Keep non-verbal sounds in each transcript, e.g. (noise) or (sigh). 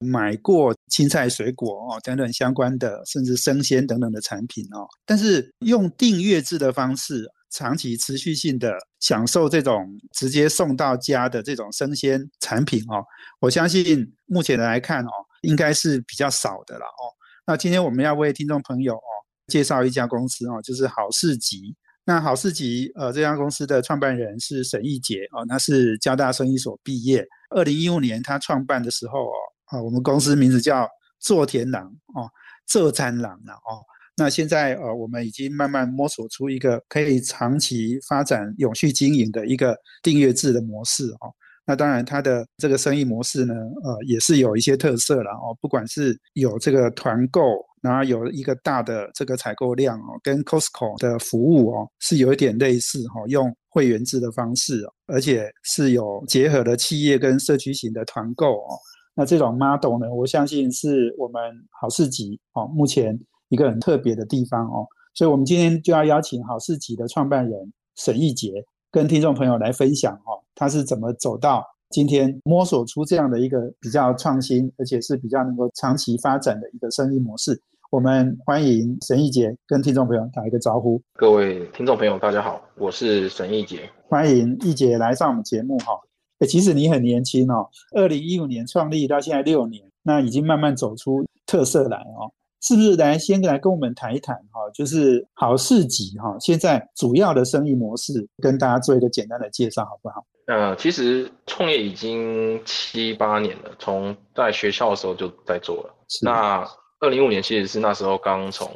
买过青菜、水果哦等等相关的，甚至生鲜等等的产品哦。但是用订阅制的方式，长期持续性的享受这种直接送到家的这种生鲜产品哦，我相信目前来看哦，应该是比较少的了哦。那今天我们要为听众朋友哦介绍一家公司哦，就是好市集。那好市集呃这家公司的创办人是沈义杰哦，他是交大生意所毕业。二零一五年他创办的时候哦，啊我们公司名字叫做田郎哦，浙餐郎了哦。那现在呃我们已经慢慢摸索出一个可以长期发展、永续经营的一个订阅制的模式哦。那当然，它的这个生意模式呢，呃，也是有一些特色了哦。不管是有这个团购，然后有一个大的这个采购量哦，跟 Costco 的服务哦，是有一点类似哈，用会员制的方式，哦而且是有结合了企业跟社区型的团购哦。那这种 model 呢，我相信是我们好市集哦，目前一个很特别的地方哦。所以我们今天就要邀请好市集的创办人沈义杰。跟听众朋友来分享哦，他是怎么走到今天摸索出这样的一个比较创新，而且是比较能够长期发展的一个生意模式。我们欢迎沈义杰跟听众朋友打一个招呼。各位听众朋友，大家好，我是沈义杰，欢迎义杰来上我们节目哈。哎，其实你很年轻哦，二零一五年创立到现在六年，那已经慢慢走出特色来哦。是不是来先来跟我们谈一谈哈？就是好市集哈，现在主要的生意模式，跟大家做一个简单的介绍，好不好？呃，其实创业已经七八年了，从在学校的时候就在做了。那二零一五年其实是那时候刚从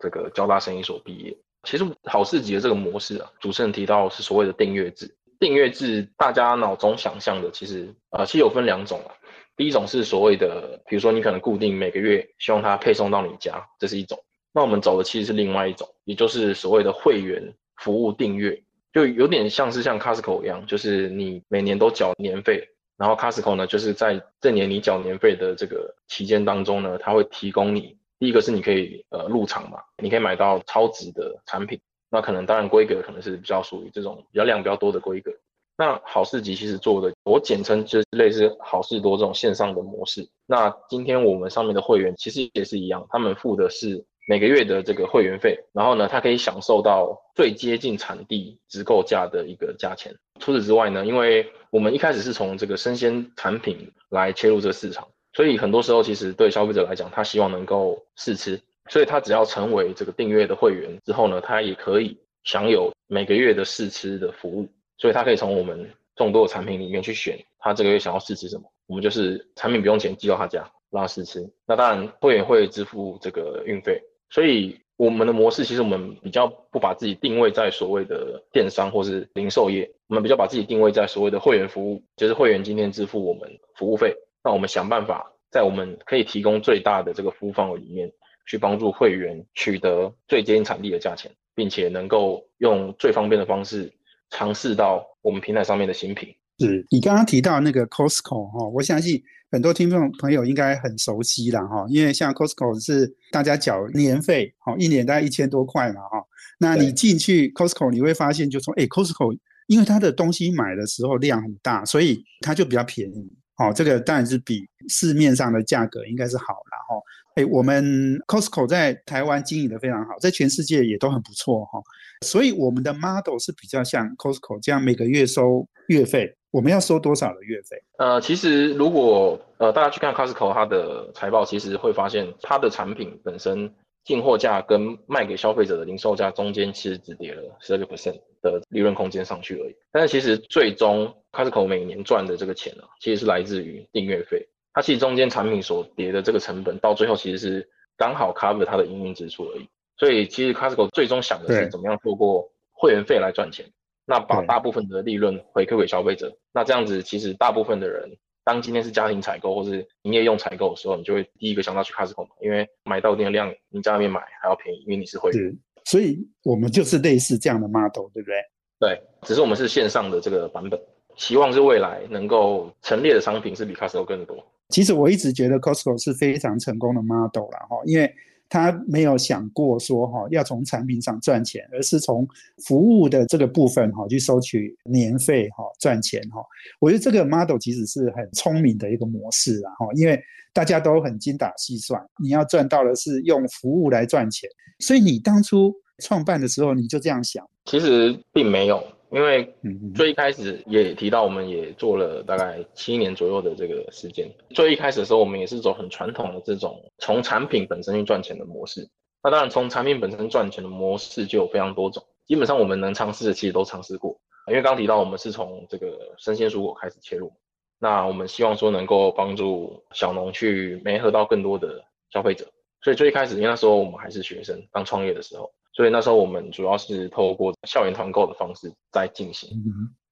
这个交大生意所毕业。其实好市集的这个模式啊，主持人提到是所谓的订阅制。订阅制大家脑中想象的，其实呃，其实有分两种啊。第一种是所谓的，比如说你可能固定每个月希望它配送到你家，这是一种。那我们走的其实是另外一种，也就是所谓的会员服务订阅，就有点像是像 Costco 一样，就是你每年都缴年费，然后 Costco 呢，就是在这年你缴年费的这个期间当中呢，它会提供你，第一个是你可以呃入场嘛，你可以买到超值的产品，那可能当然规格可能是比较属于这种比较量比较多的规格。那好事集其实做的，我简称就是类似好事多这种线上的模式。那今天我们上面的会员其实也是一样，他们付的是每个月的这个会员费，然后呢，他可以享受到最接近产地直购价的一个价钱。除此之外呢，因为我们一开始是从这个生鲜产品来切入这个市场，所以很多时候其实对消费者来讲，他希望能够试吃，所以他只要成为这个订阅的会员之后呢，他也可以享有每个月的试吃的服务。所以他可以从我们众多的产品里面去选，他这个月想要试吃什么，我们就是产品不用钱寄到他家让他试吃。那当然会员会支付这个运费。所以我们的模式其实我们比较不把自己定位在所谓的电商或是零售业，我们比较把自己定位在所谓的会员服务，就是会员今天支付我们服务费，那我们想办法在我们可以提供最大的这个服务范围里面，去帮助会员取得最接近产地的价钱，并且能够用最方便的方式。尝试到我们平台上面的新品，是你刚刚提到那个 Costco 哈，我相信很多听众朋友应该很熟悉了哈，因为像 Costco 是大家缴年费，哈，一年大概一千多块嘛哈，那你进去 Costco 你会发现，就说哎，Costco 因为它的东西买的时候量很大，所以它就比较便宜，哦，这个当然是比市面上的价格应该是好了哈。哎，我们 Costco 在台湾经营的非常好，在全世界也都很不错哈。所以我们的 model 是比较像 Costco 这样每个月收月费。我们要收多少的月费？呃，其实如果呃大家去看 Costco 它的财报，其实会发现它的产品本身进货价跟卖给消费者的零售价中间其实只跌了十二个 percent 的利润空间上去而已。但是其实最终 Costco 每年赚的这个钱啊，其实是来自于订阅费。它其实中间产品所叠的这个成本，到最后其实是刚好 cover 它的营运支出而已。所以其实 Costco 最终想的是怎么样透过会员费来赚钱，那把大部分的利润回馈给消费者。那这样子其实大部分的人，大当今天是家庭采购或是营业用采购的时候，你就会第一个想到去 Costco 嘛，因为买到一定的量，你在外面买还要便宜，因为你是会员。所以我们就是类似这样的 model，对不对？对，只是我们是线上的这个版本，希望是未来能够陈列的商品是比 Costco 更多。其实我一直觉得 Costco 是非常成功的 model 啦，哈，因为他没有想过说哈要从产品上赚钱，而是从服务的这个部分哈去收取年费哈赚钱哈。我觉得这个 model 其实是很聪明的一个模式啊，哈，因为大家都很精打细算，你要赚到的是用服务来赚钱，所以你当初创办的时候你就这样想？其实并没有。因为最一开始也提到，我们也做了大概七年左右的这个时间。最一开始的时候，我们也是走很传统的这种从产品本身去赚钱的模式。那当然，从产品本身赚钱的模式就有非常多种。基本上我们能尝试的其实都尝试过。因为刚提到我们是从这个生鲜蔬果开始切入，那我们希望说能够帮助小农去媒合到更多的消费者。所以最一开始，因为那时候我们还是学生，刚创业的时候。所以那时候我们主要是透过校园团购的方式在进行。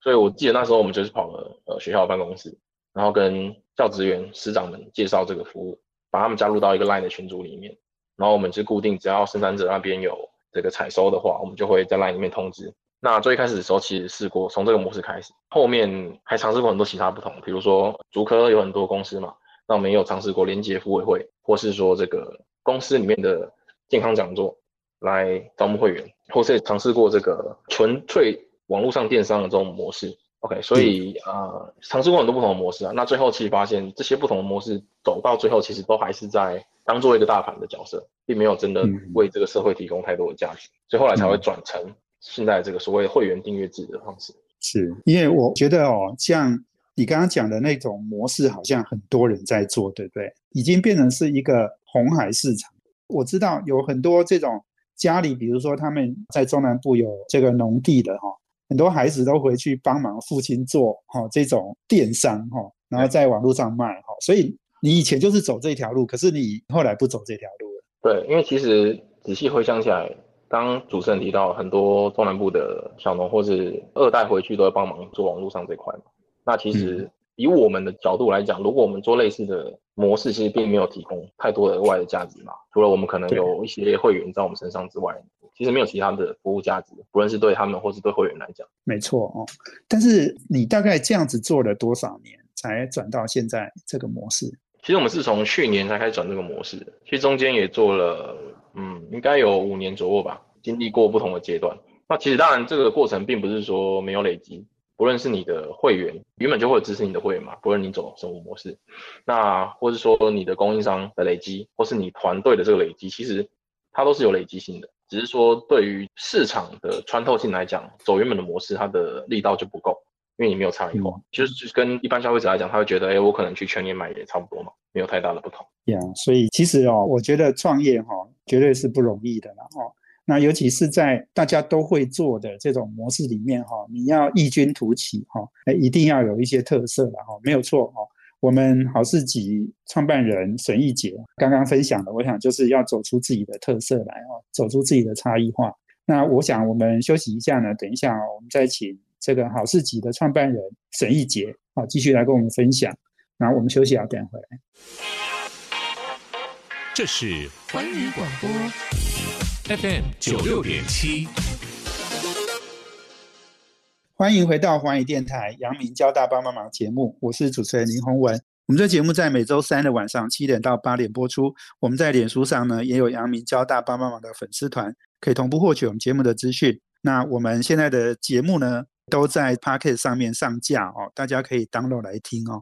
所以我记得那时候我们就是跑了呃学校办公室，然后跟教职员师长们介绍这个服务，把他们加入到一个 Line 的群组里面。然后我们就固定，只要生产者那边有这个采收的话，我们就会在 Line 里面通知。那最一开始的时候其实试过从这个模式开始，后面还尝试过很多其他不同，比如说竹科有很多公司嘛，那我们也有尝试过连接服委会，或是说这个公司里面的健康讲座。来招募会员，或是尝试过这个纯粹网络上电商的这种模式。OK，所以啊，尝试过很多不同的模式啊。那最后其实发现，这些不同的模式走到最后，其实都还是在当做一个大盘的角色，并没有真的为这个社会提供太多的价值。所以后来才会转成现在这个所谓会员订阅制的方式。是因为我觉得哦，像你刚刚讲的那种模式，好像很多人在做，对不对？已经变成是一个红海市场。我知道有很多这种。家里，比如说他们在中南部有这个农地的哈，很多孩子都回去帮忙父亲做哈这种电商哈，然后在网络上卖哈。所以你以前就是走这条路，可是你后来不走这条路了。对，因为其实仔细回想起来，刚主持人提到很多中南部的小农或是二代回去都要帮忙做网络上这块嘛。那其实以我们的角度来讲，如果我们做类似的。模式其实并没有提供太多额外的价值嘛，除了我们可能有一些会员在我们身上之外，其实没有其他的服务价值，不论是对他们或是对会员来讲。没错哦，但是你大概这样子做了多少年才转到现在这个模式？其实我们是从去年才开始转这个模式，其实中间也做了，嗯，应该有五年左右吧，经历过不同的阶段。那其实当然这个过程并不是说没有累积。不论是你的会员原本就会支持你的会员嘛，不论你走什么模式，那或是说你的供应商的累积，或是你团队的这个累积，其实它都是有累积性的。只是说对于市场的穿透性来讲，走原本的模式，它的力道就不够，因为你没有差异化。就是跟一般消费者来讲，他会觉得，哎，我可能去全年买也差不多嘛，没有太大的不同。呀，所以其实哦，我觉得创业哈，绝对是不容易的啦哦。那尤其是在大家都会做的这种模式里面，哈，你要异军突起，哈，哎，一定要有一些特色了，哈，没有错，哈。我们好事集创办人沈义杰刚刚分享的，我想就是要走出自己的特色来，哦，走出自己的差异化。那我想我们休息一下呢，等一下我们再请这个好事集的创办人沈义杰，好，继续来跟我们分享。然后我们休息啊，等回来。这是环宇广播。FM 九六点七，欢迎回到华语电台阳明交大帮帮忙节目，我是主持人林宏文。我们这节目在每周三的晚上七点到八点播出。我们在脸书上呢也有阳明交大帮帮忙的粉丝团，可以同步获取我们节目的资讯。那我们现在的节目呢都在 Pocket 上面上架哦，大家可以 download 来听哦。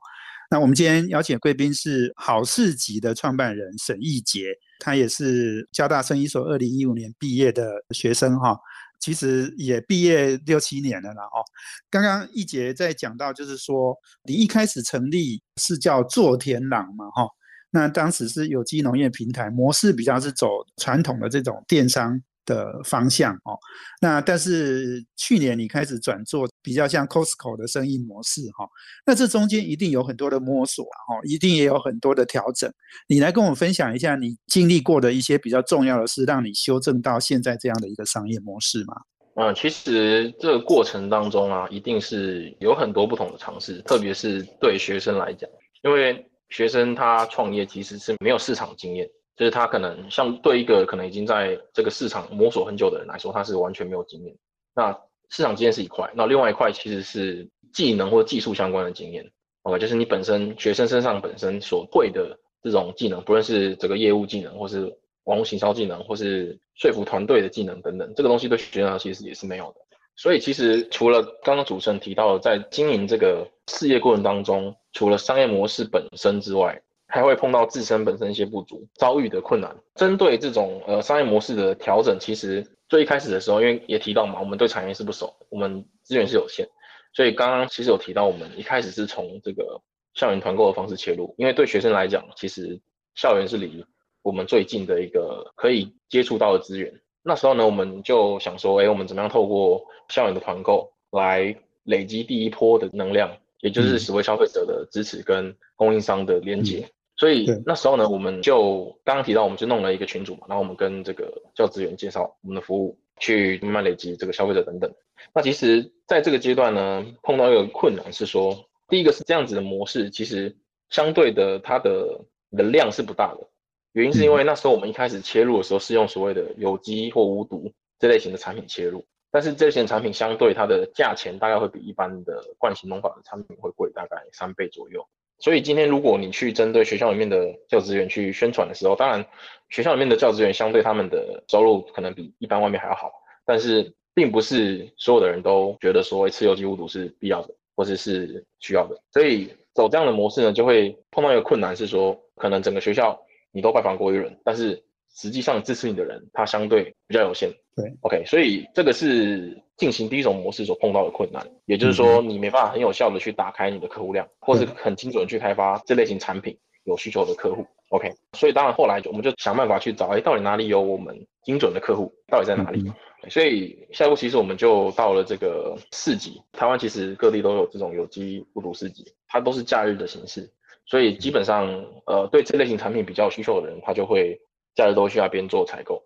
那我们今天邀请贵宾是好事集的创办人沈义杰。他也是交大生医所二零一五年毕业的学生哈，其实也毕业六七年了啦哦。刚刚一杰在讲到，就是说你一开始成立是叫做田朗嘛哈，那当时是有机农业平台模式比较是走传统的这种电商。的方向哦，那但是去年你开始转做比较像 Costco 的生意模式哈，那这中间一定有很多的摸索哈，一定也有很多的调整。你来跟我们分享一下你经历过的一些比较重要的事，让你修正到现在这样的一个商业模式吗？嗯，其实这个过程当中啊，一定是有很多不同的尝试，特别是对学生来讲。因为学生他创业其实是没有市场经验，就是他可能像对一个可能已经在这个市场摸索很久的人来说，他是完全没有经验。那市场经验是一块，那另外一块其实是技能或技术相关的经验。OK，就是你本身学生身上本身所会的这种技能，不论是这个业务技能，或是网络行销技能，或是说服团队的技能等等，这个东西对学生其实也是没有的。所以其实除了刚刚主持人提到的，在经营这个事业过程当中，除了商业模式本身之外，还会碰到自身本身一些不足，遭遇的困难。针对这种呃商业模式的调整，其实最一开始的时候，因为也提到嘛，我们对产业是不熟，我们资源是有限。所以刚刚其实有提到，我们一开始是从这个校园团购的方式切入，因为对学生来讲，其实校园是离我们最近的一个可以接触到的资源。那时候呢，我们就想说，哎，我们怎么样透过校园的团购来累积第一波的能量，也就是所谓消费者的支持跟供应商的连接。所以那时候呢，我们就刚刚提到，我们就弄了一个群组嘛，然后我们跟这个教职员介绍我们的服务，去慢慢累积这个消费者等等。那其实在这个阶段呢，碰到一个困难是说，第一个是这样子的模式，其实相对的它的的量是不大的，原因是因为那时候我们一开始切入的时候是用所谓的有机或无毒这类型的产品切入，但是这类型产品相对它的价钱大概会比一般的惯性农法的产品会贵大概三倍左右，所以今天如果你去针对学校里面的教职员去宣传的时候，当然学校里面的教职员相对他们的收入可能比一般外面还要好，但是。并不是所有的人都觉得说吃有机无毒是必要的，或者是需要的，所以走这样的模式呢，就会碰到一个困难，是说可能整个学校你都拜访过一轮，但是实际上支持你的人他相对比较有限。对，OK，所以这个是进行第一种模式所碰到的困难，也就是说你没办法很有效的去打开你的客户量，或是很精准的去开发这类型产品有需求的客户。OK，所以当然后来就我们就想办法去找，哎，到底哪里有我们精准的客户，到底在哪里？所以下一步其实我们就到了这个市集，台湾其实各地都有这种有机无毒市集，它都是假日的形式，所以基本上呃对这类型产品比较有需求的人，他就会假日都去那边做采购。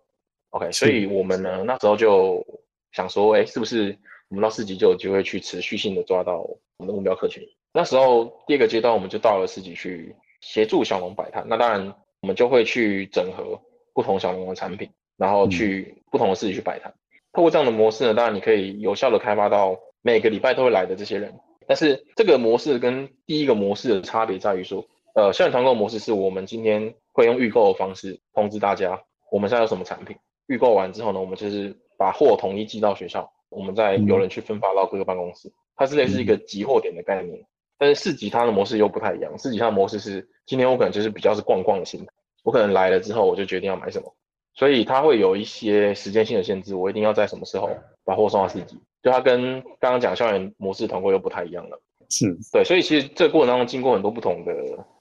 OK，所以我们呢那时候就想说，哎，是不是我们到四级就有机会去持续性的抓到我们的目标客群？那时候第二个阶段我们就到了四级去协助小农摆摊，那当然我们就会去整合不同小农的产品，然后去不同的市集去摆摊。透过这样的模式呢，当然你可以有效的开发到每个礼拜都会来的这些人。但是这个模式跟第一个模式的差别在于说，呃，校园团购模式是我们今天会用预购的方式通知大家我们现在有什么产品。预购完之后呢，我们就是把货统一寄到学校，我们再有人去分发到各个办公室。它是类似一个集货点的概念。但是市集它的模式又不太一样，市集它的模式是今天我可能就是比较是逛逛的心态，我可能来了之后我就决定要买什么。所以它会有一些时间性的限制，我一定要在什么时候把货送到市集，就它跟刚刚讲校园模式团购又不太一样了。是对，所以其实这个过程当中经过很多不同的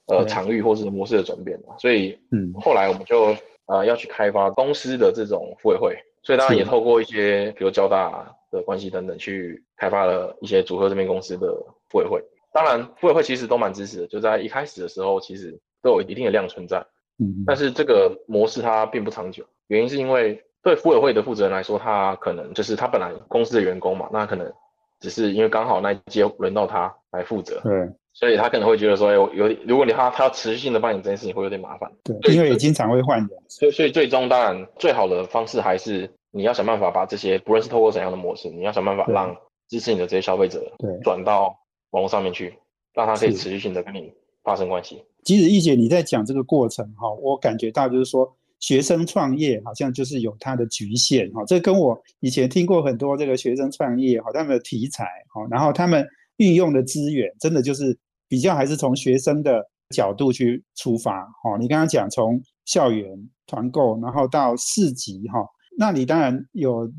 呃场域或是模式的转变嘛，所以嗯，后来我们就呃要去开发公司的这种妇委会，所以当然也透过一些比如交大的关系等等去开发了一些组合这边公司的妇委会。当然妇委会其实都蛮支持的，就在一开始的时候其实都有一定的量存在。嗯但是这个模式它并不长久，原因是因为对妇委会的负责人来说，他可能就是他本来公司的员工嘛，那可能只是因为刚好那一届轮到他来负责，对，所以他可能会觉得说，有有如果你他他要持续性的帮你这件事情，会有点麻烦，对，因为也经常会换人，所以所以最终当然最好的方式还是你要想办法把这些不论是透过怎样的模式，你要想办法让支持你的这些消费者对。转到网络上面去，让他可以持续性的跟你发生关系。即使易姐你在讲这个过程哈，我感觉到就是说学生创业好像就是有它的局限哈，这跟我以前听过很多这个学生创业哈，他们的题材哈，然后他们运用的资源真的就是比较还是从学生的角度去出发哈。你刚刚讲从校园团购，然后到市集哈，那你当然有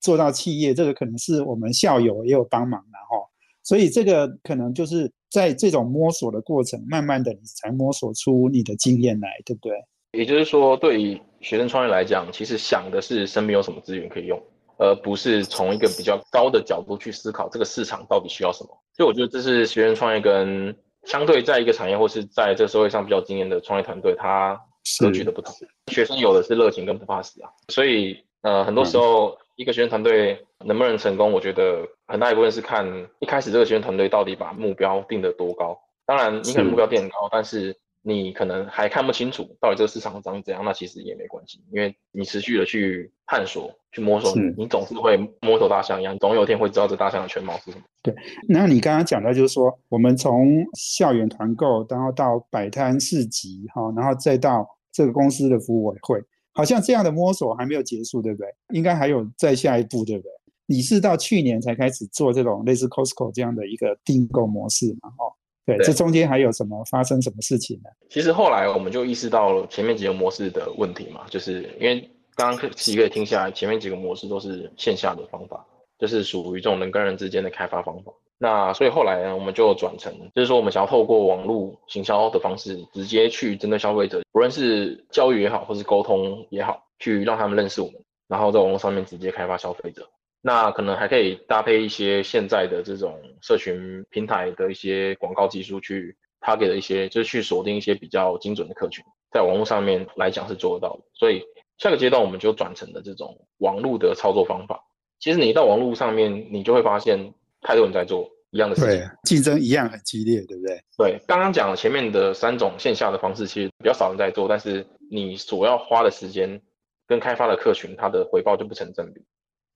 做到企业，这个可能是我们校友也有帮忙的哈，所以这个可能就是。在这种摸索的过程，慢慢的你才摸索出你的经验来，对不对？也就是说，对于学生创业来讲，其实想的是身边有什么资源可以用，而不是从一个比较高的角度去思考这个市场到底需要什么。所以我觉得这是学生创业跟相对在一个产业或是在这个社会上比较经验的创业团队，它格局的不同。学生有的是热情跟不怕死啊，所以呃，很多时候。一个学生团队能不能成功，我觉得很大一部分是看一开始这个学生团队到底把目标定得多高，当然，你可能目标定很高，但是你可能还看不清楚到底这个市场长怎样，那其实也没关系，因为你持续的去探索、去摸索，你总是会摸头大象一样，总有一天会知道这大象的全貌是什么。对，那你刚刚讲到就是说，我们从校园团购，然后到摆摊市集，哈，然后再到这个公司的服务委会，好像这样的摸索还没有结束，对不对？应该还有再下一步，对不对？你是到去年才开始做这种类似 Costco 这样的一个订购模式嘛？哦。对，这中间还有什么发生什么事情呢？其实后来我们就意识到了前面几个模式的问题嘛，就是因为刚刚几个听下来，前面几个模式都是线下的方法，就是属于这种人跟人之间的开发方法。那所以后来呢，我们就转成，就是说我们想要透过网络行销的方式，直接去针对消费者，不论是教育也好，或是沟通也好，去让他们认识我们，然后在网络上面直接开发消费者。那可能还可以搭配一些现在的这种社群平台的一些广告技术，去他给的一些，就是去锁定一些比较精准的客群，在网络上面来讲是做得到的。所以下个阶段我们就转成了这种网络的操作方法。其实你到网络上面，你就会发现太多人在做一样的事情，竞争一样很激烈，对不对？对，刚刚讲前面的三种线下的方式，其实比较少人在做，但是你所要花的时间跟开发的客群，它的回报就不成正比。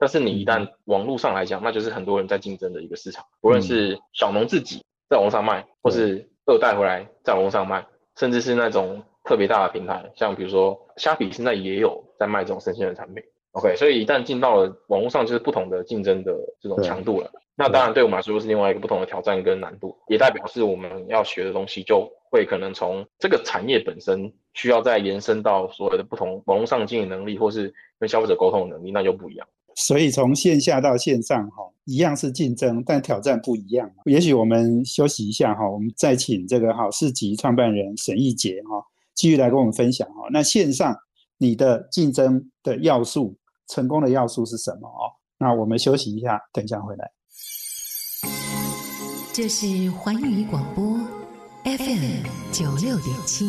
但是你一旦网络上来讲，那就是很多人在竞争的一个市场，无论是小农自己在网上卖，或是二代回来在网上卖，甚至是那种特别大的平台，像比如说虾皮现在也有在卖这种生鲜的产品。OK，所以一旦进到了网络上，就是不同的竞争的这种强度了。那当然对我们来说是另外一个不同的挑战跟难度，也代表是我们要学的东西就会可能从这个产业本身需要再延伸到所有的不同网络上经营能力，或是跟消费者沟通能力，那就不一样。所以从线下到线上，哈，一样是竞争，但挑战不一样。也许我们休息一下，哈，我们再请这个好市集创办人沈义杰，哈，继续来跟我们分享，哈。那线上你的竞争的要素，成功的要素是什么？哦，那我们休息一下，等一下回来。这是环宇广播 FM 九六点七，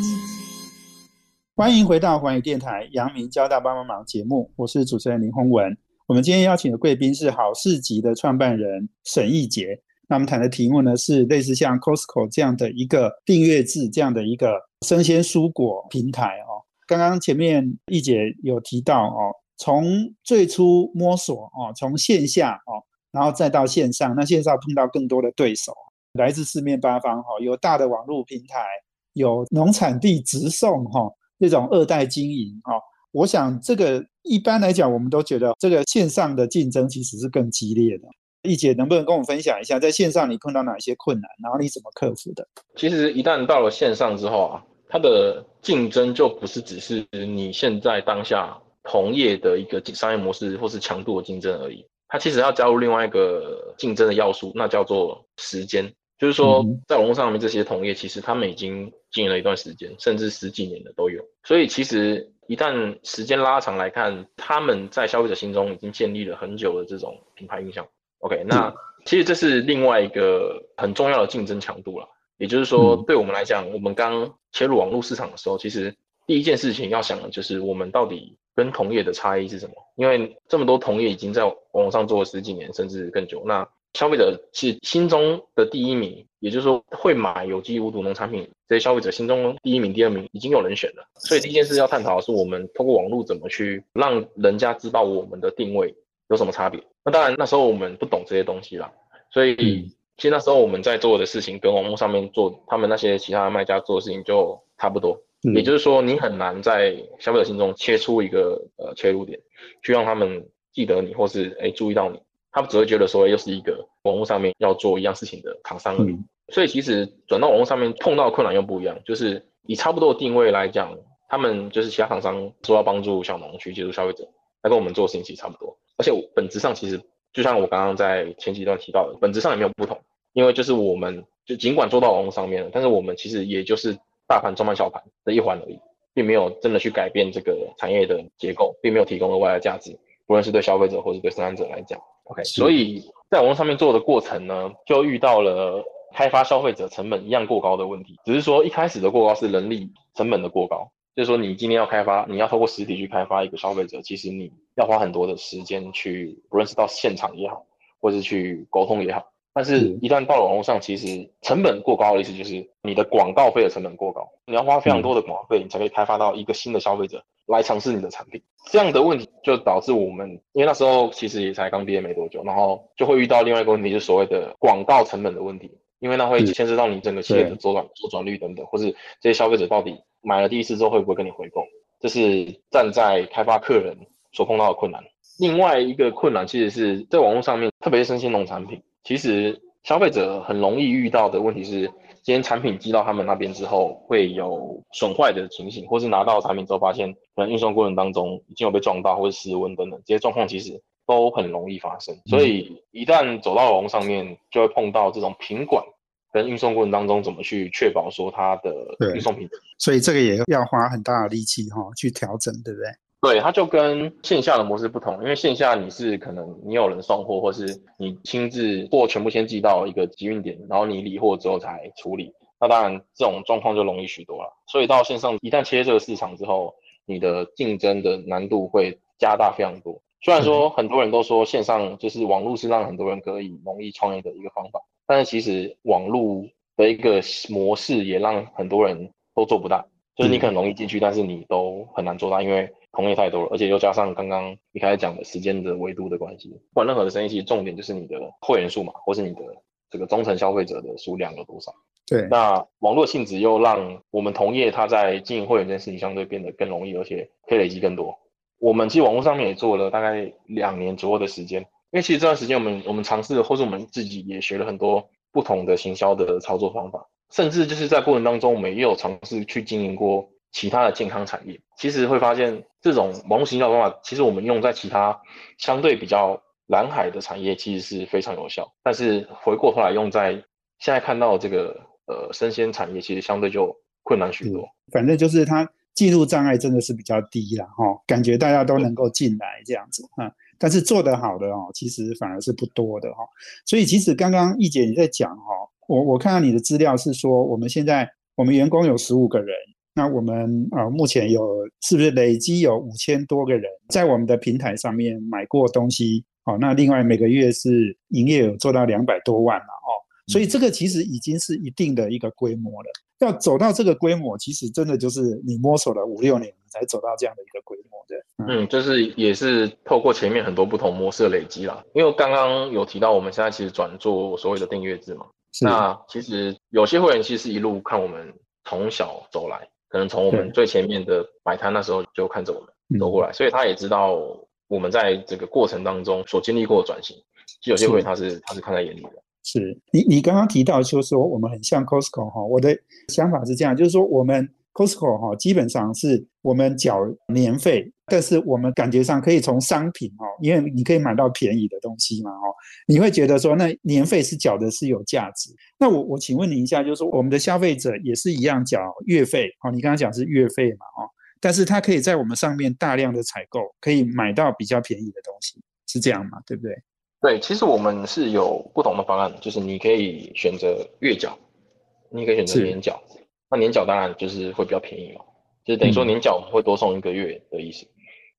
欢迎回到环宇电台阳明交大帮帮忙节目，我是主持人林宏文。我们今天邀请的贵宾是好市集的创办人沈义杰。那我们谈的题目呢，是类似像 Costco 这样的一个订阅制这样的一个生鲜蔬果平台哦。刚刚前面义杰有提到哦，从最初摸索哦，从线下哦，然后再到线上，那线上碰到更多的对手，来自四面八方哈，有大的网络平台，有农产地直送哈，这种二代经营哈。我想这个一般来讲，我们都觉得这个线上的竞争其实是更激烈的。易姐能不能跟我分享一下，在线上你碰到哪些困难，然后你怎么克服的？其实一旦到了线上之后啊，它的竞争就不是只是你现在当下同业的一个商业模式或是强度的竞争而已，它其实要加入另外一个竞争的要素，那叫做时间。就是说，在网络上面这些同业，其实他们已经经营了一段时间，甚至十几年的都有。所以其实一旦时间拉长来看，他们在消费者心中已经建立了很久的这种品牌印象。OK，那其实这是另外一个很重要的竞争强度了。也就是说，对我们来讲，我们刚切入网络市场的时候，其实第一件事情要想的就是我们到底跟同业的差异是什么？因为这么多同业已经在网络上做了十几年，甚至更久，那。消费者是心中的第一名，也就是说会买有机无毒农产品，这些消费者心中第一名、第二名已经有人选了。所以第一件事要探讨的是，我们通过网络怎么去让人家知道我们的定位有什么差别。那当然那时候我们不懂这些东西啦，所以其实那时候我们在做的事情跟网络上面做他们那些其他的卖家做的事情就差不多。也就是说，你很难在消费者心中切出一个呃切入点，去让他们记得你，或是哎注意到你。他们只会觉得说，又是一个网络上面要做一样事情的厂商而已。所以其实转到网络上面碰到困难又不一样，就是以差不多的定位来讲，他们就是其他厂商说要帮助小农去接触消费者，那跟我们做事情其实差不多。而且本质上其实就像我刚刚在前几段提到的，本质上也没有不同。因为就是我们就尽管做到网络上面了，但是我们其实也就是大盘中盘小盘的一环而已，并没有真的去改变这个产业的结构，并没有提供额外的价值，无论是对消费者或是对生产者来讲。OK，所以在网络上面做的过程呢，就遇到了开发消费者成本一样过高的问题。只是说一开始的过高是人力成本的过高，就是说你今天要开发，你要透过实体去开发一个消费者，其实你要花很多的时间去，不论是到现场也好，或是去沟通也好，但是，一旦到了网络上，其实成本过高的意思就是你的广告费的成本过高，你要花非常多的广告费，你才可以开发到一个新的消费者来尝试你的产品。这样的问题就导致我们，因为那时候其实也才刚毕业没多久，然后就会遇到另外一个问题，就是所谓的广告成本的问题，因为那会牵涉到你整个企业的周转周转率等等，或是这些消费者到底买了第一次之后会不会跟你回购，这是站在开发客人所碰到的困难。另外一个困难其实是在网络上面，特别是生鲜农产品。其实消费者很容易遇到的问题是，今天产品寄到他们那边之后，会有损坏的情形，或是拿到产品之后发现，可能运送过程当中已经有被撞到，或者失温等等，这些状况其实都很容易发生。所以一旦走到网络上面，就会碰到这种品管跟运送过程当中怎么去确保说它的运送品质。所以这个也要花很大的力气哈，去调整，对不对？对，它就跟线下的模式不同，因为线下你是可能你有人送货，或是你亲自货全部先寄到一个集运点，然后你理货之后才处理，那当然这种状况就容易许多了。所以到线上一旦切这个市场之后，你的竞争的难度会加大非常多。虽然说很多人都说线上就是网络是让很多人可以容易创业的一个方法，但是其实网络的一个模式也让很多人都做不到，就是你可能容易进去，但是你都很难做到，因为。同业太多了，而且又加上刚刚一开始讲的时间的维度的关系，不管任何的生意，其实重点就是你的会员数嘛，或是你的这个忠诚消费者的数量有多少。对，那网络性质又让我们同业它在经营会员这件事情相对变得更容易，而且可以累积更多。我们其实网络上面也做了大概两年左右的时间，因为其实这段时间我们我们尝试，或是我们自己也学了很多不同的行销的操作方法，甚至就是在过程当中，我们也有尝试去经营过。其他的健康产业，其实会发现这种网络营销方法，其实我们用在其他相对比较蓝海的产业，其实是非常有效。但是回过头来用在现在看到这个呃生鲜产业，其实相对就困难许多。反正就是它进入障碍真的是比较低了哈，感觉大家都能够进来这样子啊。但是做得好的哦，其实反而是不多的哈。所以其实刚刚易姐你在讲哈，我我看到你的资料是说，我们现在我们员工有十五个人。那我们啊，目前有是不是累积有五千多个人在我们的平台上面买过东西？哦，那另外每个月是营业额做到两百多万了哦，所以这个其实已经是一定的一个规模了。要走到这个规模，其实真的就是你摸索了五六年才走到这样的一个规模的。嗯，就是也是透过前面很多不同模式的累积啦。因为刚刚有提到，我们现在其实转做所谓的订阅制嘛。那其实有些会员其实一路看我们从小走来。可能从我们最前面的摆摊那时候就看着我们走过来，所以他也知道我们在这个过程当中所经历过的转型，就有些会他是他是看在眼里的。是你你刚刚提到就是说我们很像 Costco 哈，我的想法是这样，就是说我们。Costco 哈，基本上是我们缴年费，但是我们感觉上可以从商品哦，因为你可以买到便宜的东西嘛哦，你会觉得说那年费是缴的是有价值。那我我请问你一下，就是说我们的消费者也是一样缴月费哦，你刚刚讲是月费嘛哦，但是他可以在我们上面大量的采购，可以买到比较便宜的东西，是这样吗？对不对？对，其实我们是有不同的方案，就是你可以选择月缴，你可以选择年缴。那年缴当然就是会比较便宜嘛，就是等于说年缴会多送一个月的意思。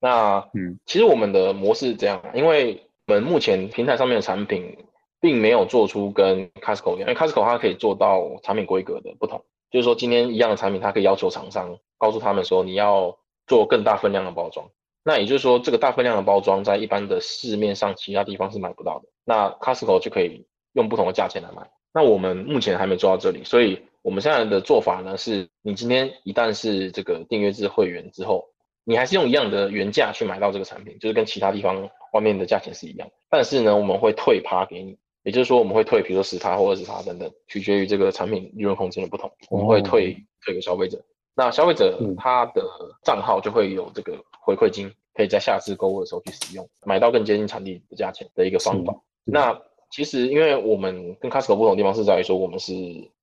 那嗯，其实我们的模式是这样，因为我们目前平台上面的产品并没有做出跟 Costco 一样，因为 Costco 它可以做到产品规格的不同，就是说今天一样的产品，它可以要求厂商告诉他们说你要做更大分量的包装。那也就是说，这个大分量的包装在一般的市面上其他地方是买不到的，那 Costco 就可以用不同的价钱来买。那我们目前还没做到这里，所以。我们现在的做法呢，是你今天一旦是这个订阅制会员之后，你还是用一样的原价去买到这个产品，就是跟其他地方外面的价钱是一样。但是呢，我们会退趴给你，也就是说我们会退，比如说十趴或二十趴等等，取决于这个产品利润空间的不同，我们会退退给消费者。那消费者他的账号就会有这个回馈金，可以在下次购物的时候去使用，买到更接近产地的价钱的一个方法。那其实因为我们跟 Costco 不同的地方是在于说，我们是。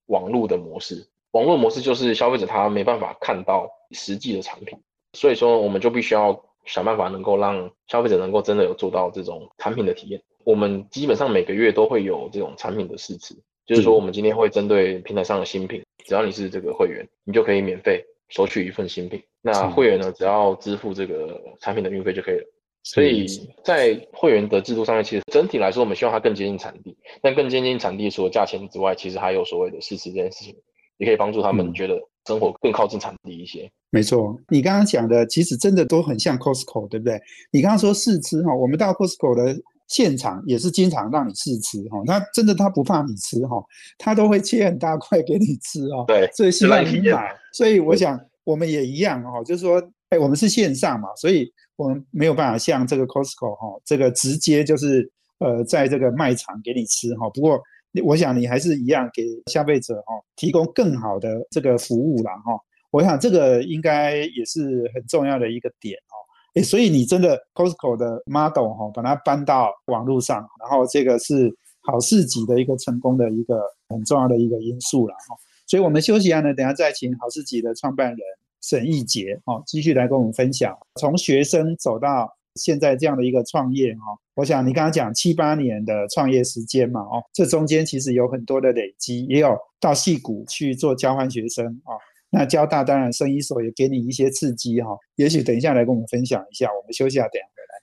网络的模式，网络模式就是消费者他没办法看到实际的产品，所以说我们就必须要想办法能够让消费者能够真的有做到这种产品的体验。我们基本上每个月都会有这种产品的试吃，就是说我们今天会针对平台上的新品，只要你是这个会员，你就可以免费索取一份新品。那会员呢，只要支付这个产品的运费就可以了。所以在会员的制度上面，其实整体来说，我们希望它更接近产地。但更接近产地，除了价钱之外，其实还有所谓的试吃这件事情，也可以帮助他们觉得生活更靠近产地一些。没错，你刚刚讲的其实真的都很像 Costco，对不对？你刚刚说试吃哈，我们到 Costco 的现场也是经常让你试吃哈，他真的他不怕你吃哈，他都会切很大块给你吃哦。对，所以希望你买。所以我想我们也一样哈，就是说，哎，我们是线上嘛，所以我们没有办法像这个 Costco 哈，这个直接就是呃在这个卖场给你吃哈。不过我想你还是一样给消费者哈提供更好的这个服务啦哈。我想这个应该也是很重要的一个点哦，诶，所以你真的 Costco 的 model 哈，把它搬到网络上，然后这个是好市集的一个成功的一个很重要的一个因素了哈。所以我们休息一下呢，等下再请好市集的创办人沈义杰哦，继续来跟我们分享从学生走到现在这样的一个创业哈。我想你刚刚讲七八年的创业时间嘛哦，这中间其实有很多的累积，也有到戏谷去做交换学生啊。那交大当然生意所也给你一些刺激哈，也许等一下来跟我们分享一下，我们休息下等下回来。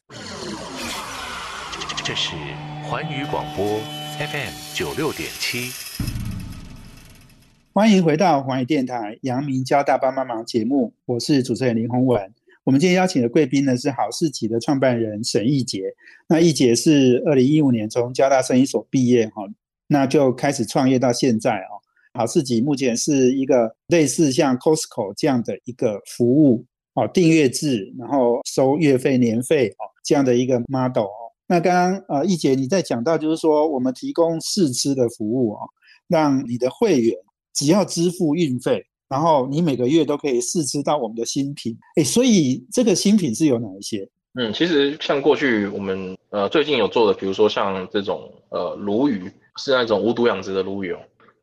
这是环宇广播 FM 九六点七，欢迎回到环宇电台阳明交大帮帮忙节目，我是主持人林宏文。我们今天邀请的贵宾呢是好事集的创办人沈义杰。那义杰是二零一五年从交大生意所毕业哈，那就开始创业到现在哦。好市集目前是一个类似像 Costco 这样的一个服务哦，订阅制，然后收月费、年费哦这样的一个 model 哦。那刚刚呃易姐你在讲到就是说我们提供试吃的服务哦，让你的会员只要支付运费，然后你每个月都可以试吃到我们的新品。哎，所以这个新品是有哪一些？嗯，其实像过去我们呃最近有做的，比如说像这种呃鲈鱼，是那种无毒养殖的鲈鱼哦。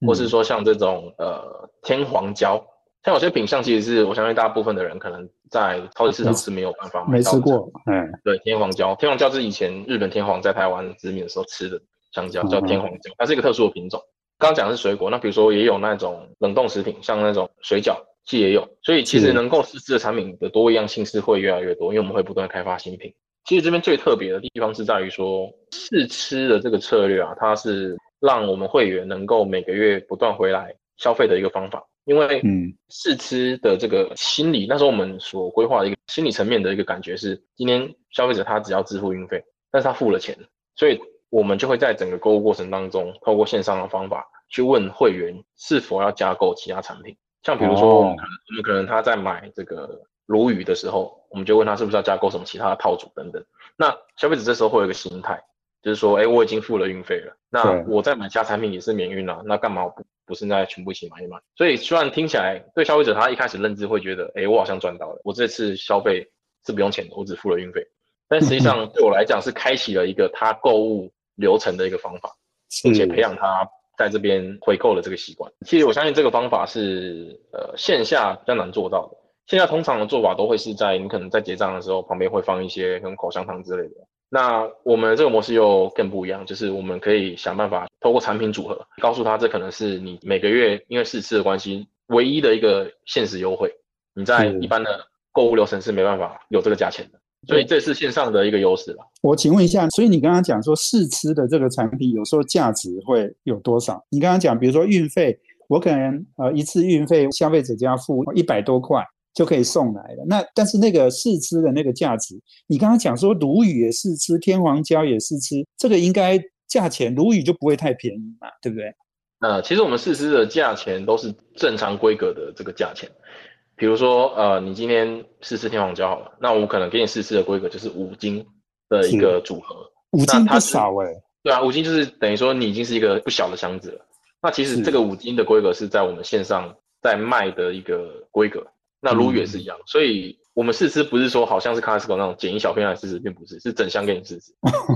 或是说像这种呃天皇椒，像有些品相其实是我相信大部分的人可能在超级市场是没有办法没吃过。嗯，对，天皇椒，天皇椒是以前日本天皇在台湾殖民的时候吃的香蕉，叫天皇椒，它是一个特殊的品种。刚刚讲的是水果，那比如说也有那种冷冻食品，像那种水饺，其实也有。所以其实能够试吃的产品的多样性是会越来越多，因为我们会不断开发新品。其实这边最特别的地方是在于说试吃的这个策略啊，它是。让我们会员能够每个月不断回来消费的一个方法，因为嗯试吃的这个心理，那时候我们所规划的一个心理层面的一个感觉是，今天消费者他只要支付运费，但是他付了钱，所以我们就会在整个购物过程当中，透过线上的方法去问会员是否要加购其他产品，像比如说我们我们可能他在买这个鲈鱼的时候，我们就问他是不是要加购什么其他的套组等等，那消费者这时候会有一个心态。就是说，哎，我已经付了运费了，那我再买其他产品也是免运了，那干嘛不不现在全部一起买一买？所以虽然听起来对消费者他一开始认知会觉得，哎，我好像赚到了，我这次消费是不用钱的，我只付了运费，但实际上 (laughs) 对我来讲是开启了一个他购物流程的一个方法，并且培养他在这边回购的这个习惯。其实我相信这个方法是呃线下比较难做到的，线下通常的做法都会是在你可能在结账的时候旁边会放一些跟口香糖之类的。那我们这个模式又更不一样，就是我们可以想办法透过产品组合，告诉他这可能是你每个月因为试吃的关系唯一的一个限时优惠，你在一般的购物流程是没办法有这个价钱的，所以这是线上的一个优势了。我请问一下，所以你刚刚讲说试吃的这个产品有时候价值会有多少？你刚刚讲，比如说运费，我可能呃一次运费消费者就要付一百多块。就可以送来了。那但是那个试吃的那个价值，你刚刚讲说鲈鱼也试吃，天皇椒也试吃，这个应该价钱鲈鱼就不会太便宜嘛，对不对？呃，其实我们试吃的价钱都是正常规格的这个价钱。比如说，呃，你今天试吃天王椒好了，那我可能给你试吃的规格就是五斤的一个组合，五斤不少哎。对啊，五斤就是等于说你已经是一个不小的箱子了。那其实这个五斤的规格是在我们线上在卖的一个规格。那鲈鱼也是一样，所以我们试吃不是说好像是 Costco 那种剪一小片来试吃，并不是，是整箱给你试吃。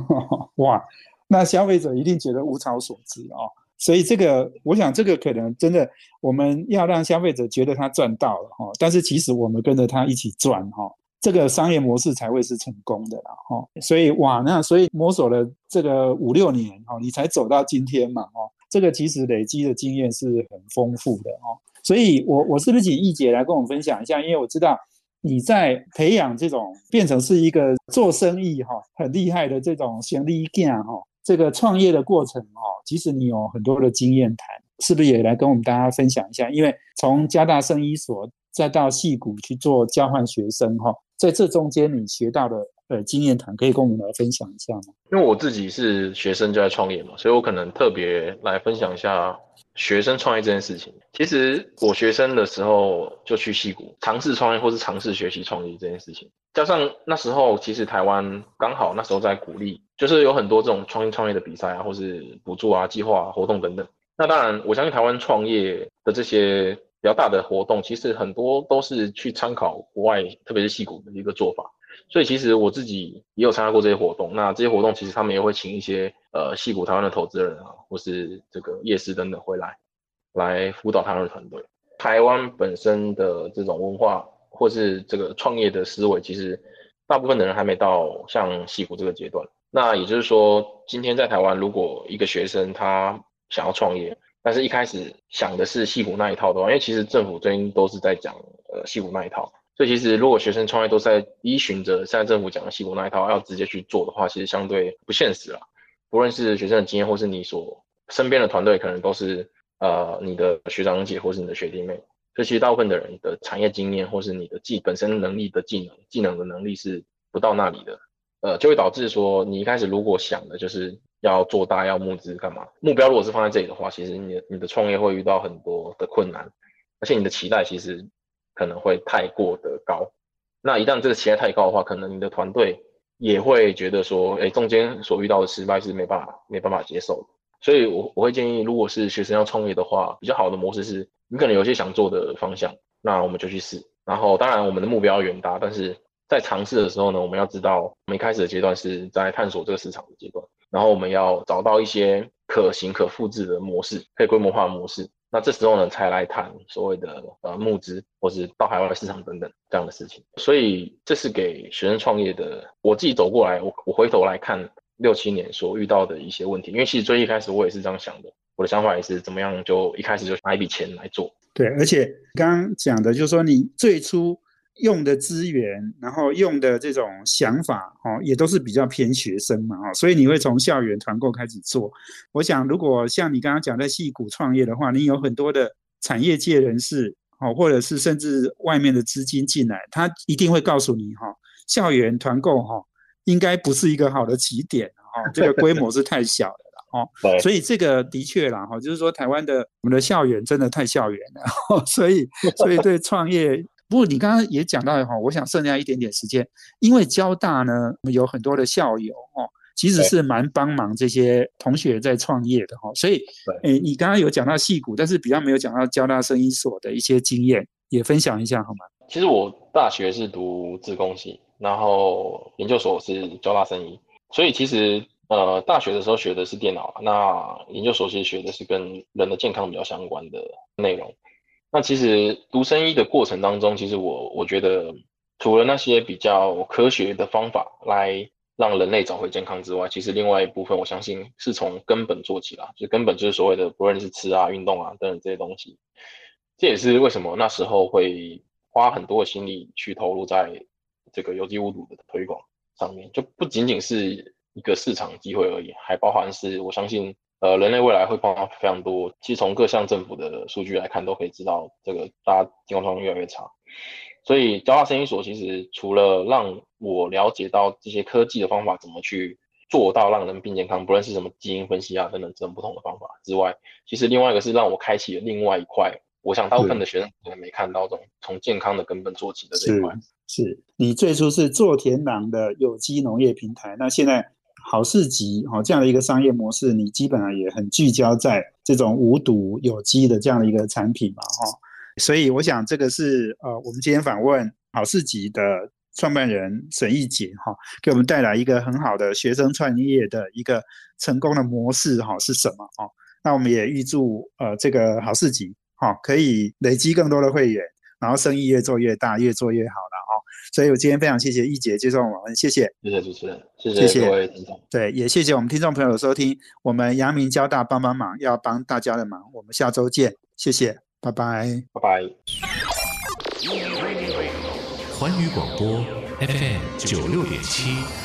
(laughs) 哇，那消费者一定觉得物超所值哦。所以这个，我想这个可能真的，我们要让消费者觉得他赚到了哈。但是其实我们跟着他一起赚哈，这个商业模式才会是成功的啦哈。所以哇，那所以摸索了这个五六年哈，你才走到今天嘛哈。这个其实累积的经验是很丰富的哈。所以，我我是不是请易姐来跟我们分享一下？因为我知道你在培养这种变成是一个做生意哈很厉害的这种行李架哈，这个创业的过程哦，即使你有很多的经验谈，是不是也来跟我们大家分享一下？因为从加大生医所再到戏谷去做交换学生哈，在这中间你学到的呃经验谈，可以跟我们来分享一下吗？因为我自己是学生就在创业嘛，所以我可能特别来分享一下。学生创业这件事情，其实我学生的时候就去戏谷尝试创业，或是尝试学习创业这件事情。加上那时候其实台湾刚好那时候在鼓励，就是有很多这种创新创业的比赛啊，或是补助啊、计划啊活动等等。那当然，我相信台湾创业的这些比较大的活动，其实很多都是去参考国外，特别是戏谷的一个做法。所以其实我自己也有参加过这些活动。那这些活动其实他们也会请一些呃戏谷台湾的投资人啊，或是这个夜市等等回来，来辅导他们的团队。台湾本身的这种文化或是这个创业的思维，其实大部分的人还没到像戏谷这个阶段。那也就是说，今天在台湾，如果一个学生他想要创业，但是一开始想的是戏谷那一套的话，因为其实政府最近都是在讲呃戏谷那一套。所以其实，如果学生创业都在依循着现在政府讲的西谷那一套，要直接去做的话，其实相对不现实了。不论是学生的经验，或是你所身边的团队，可能都是呃你的学长姐或是你的学弟妹。所以其实大部分的人的产业经验，或是你的技本身能力的技能、技能的能力是不到那里的，呃，就会导致说你一开始如果想的就是要做大、要募资干嘛，目标如果是放在这里的话，其实你的你的创业会遇到很多的困难，而且你的期待其实。可能会太过的高，那一旦这个期待太高的话，可能你的团队也会觉得说，哎，中间所遇到的失败是没办法没办法接受的。所以，我我会建议，如果是学生要创业的话，比较好的模式是，你可能有些想做的方向，那我们就去试。然后，当然我们的目标要远大，但是在尝试的时候呢，我们要知道，我们一开始的阶段是在探索这个市场的阶段，然后我们要找到一些可行可复制的模式，可以规模化的模式。那这时候呢，才来谈所谓的呃募资，或是到海外市场等等这样的事情。所以这是给学生创业的。我自己走过来，我我回头来看六七年所遇到的一些问题。因为其实最一开始我也是这样想的，我的想法也是怎么样，就一开始就拿一笔钱来做。对，而且刚刚讲的就是说你最初。用的资源，然后用的这种想法，哦，也都是比较偏学生嘛，哦，所以你会从校园团购开始做。我想，如果像你刚刚讲在戏谷创业的话，你有很多的产业界人士，哦，或者是甚至外面的资金进来，他一定会告诉你，哈，校园团购，哈，应该不是一个好的起点，哈，这个规模是太小了，哦，(laughs) 所以这个的确啦，哈，就是说台湾的我们的校园真的太校园了，所以，所以对创业。不过你刚刚也讲到哈，我想剩下一点点时间，因为交大呢有很多的校友哦，其实是蛮帮忙这些同学在创业的哈，所以诶，你刚刚有讲到戏骨，但是比较没有讲到交大生意所的一些经验，也分享一下好吗？其实我大学是读自工系，然后研究所是交大生意，所以其实呃大学的时候学的是电脑，那研究所其实学的是跟人的健康比较相关的内容。那其实读生医的过程当中，其实我我觉得，除了那些比较科学的方法来让人类找回健康之外，其实另外一部分，我相信是从根本做起啦。就根本就是所谓的，不论是吃啊、运动啊等等这些东西。这也是为什么那时候会花很多的心力去投入在这个有机无毒的推广上面，就不仅仅是一个市场机会而已，还包含是我相信。呃，人类未来会碰到非常多。其实从各项政府的数据来看，都可以知道这个大家健康状况越来越差。所以交大生意所其实除了让我了解到这些科技的方法怎么去做到让人变健康，不论是什么基因分析啊等等这种不同的方法之外，其实另外一个是让我开启了另外一块。我想大部分的学生可能没看到这种从健康的根本做起的这一块。是你最初是做田壤的有机农业平台，那现在。好市集哈这样的一个商业模式，你基本上也很聚焦在这种无毒有机的这样的一个产品嘛哈，所以我想这个是呃我们今天访问好市集的创办人沈义杰哈，给我们带来一个很好的学生创业的一个成功的模式哈是什么哈？那我们也预祝呃这个好市集哈可以累积更多的会员，然后生意越做越大，越做越好了哦。所以，我今天非常谢谢易杰接受我们，谢谢，谢谢主持人，谢谢各位听众，对，也谢谢我们听众朋友的收听。我们阳明交大帮帮忙，要帮大家的忙，我们下周见，谢谢，拜拜，拜拜。环宇广播 FM 九六点七。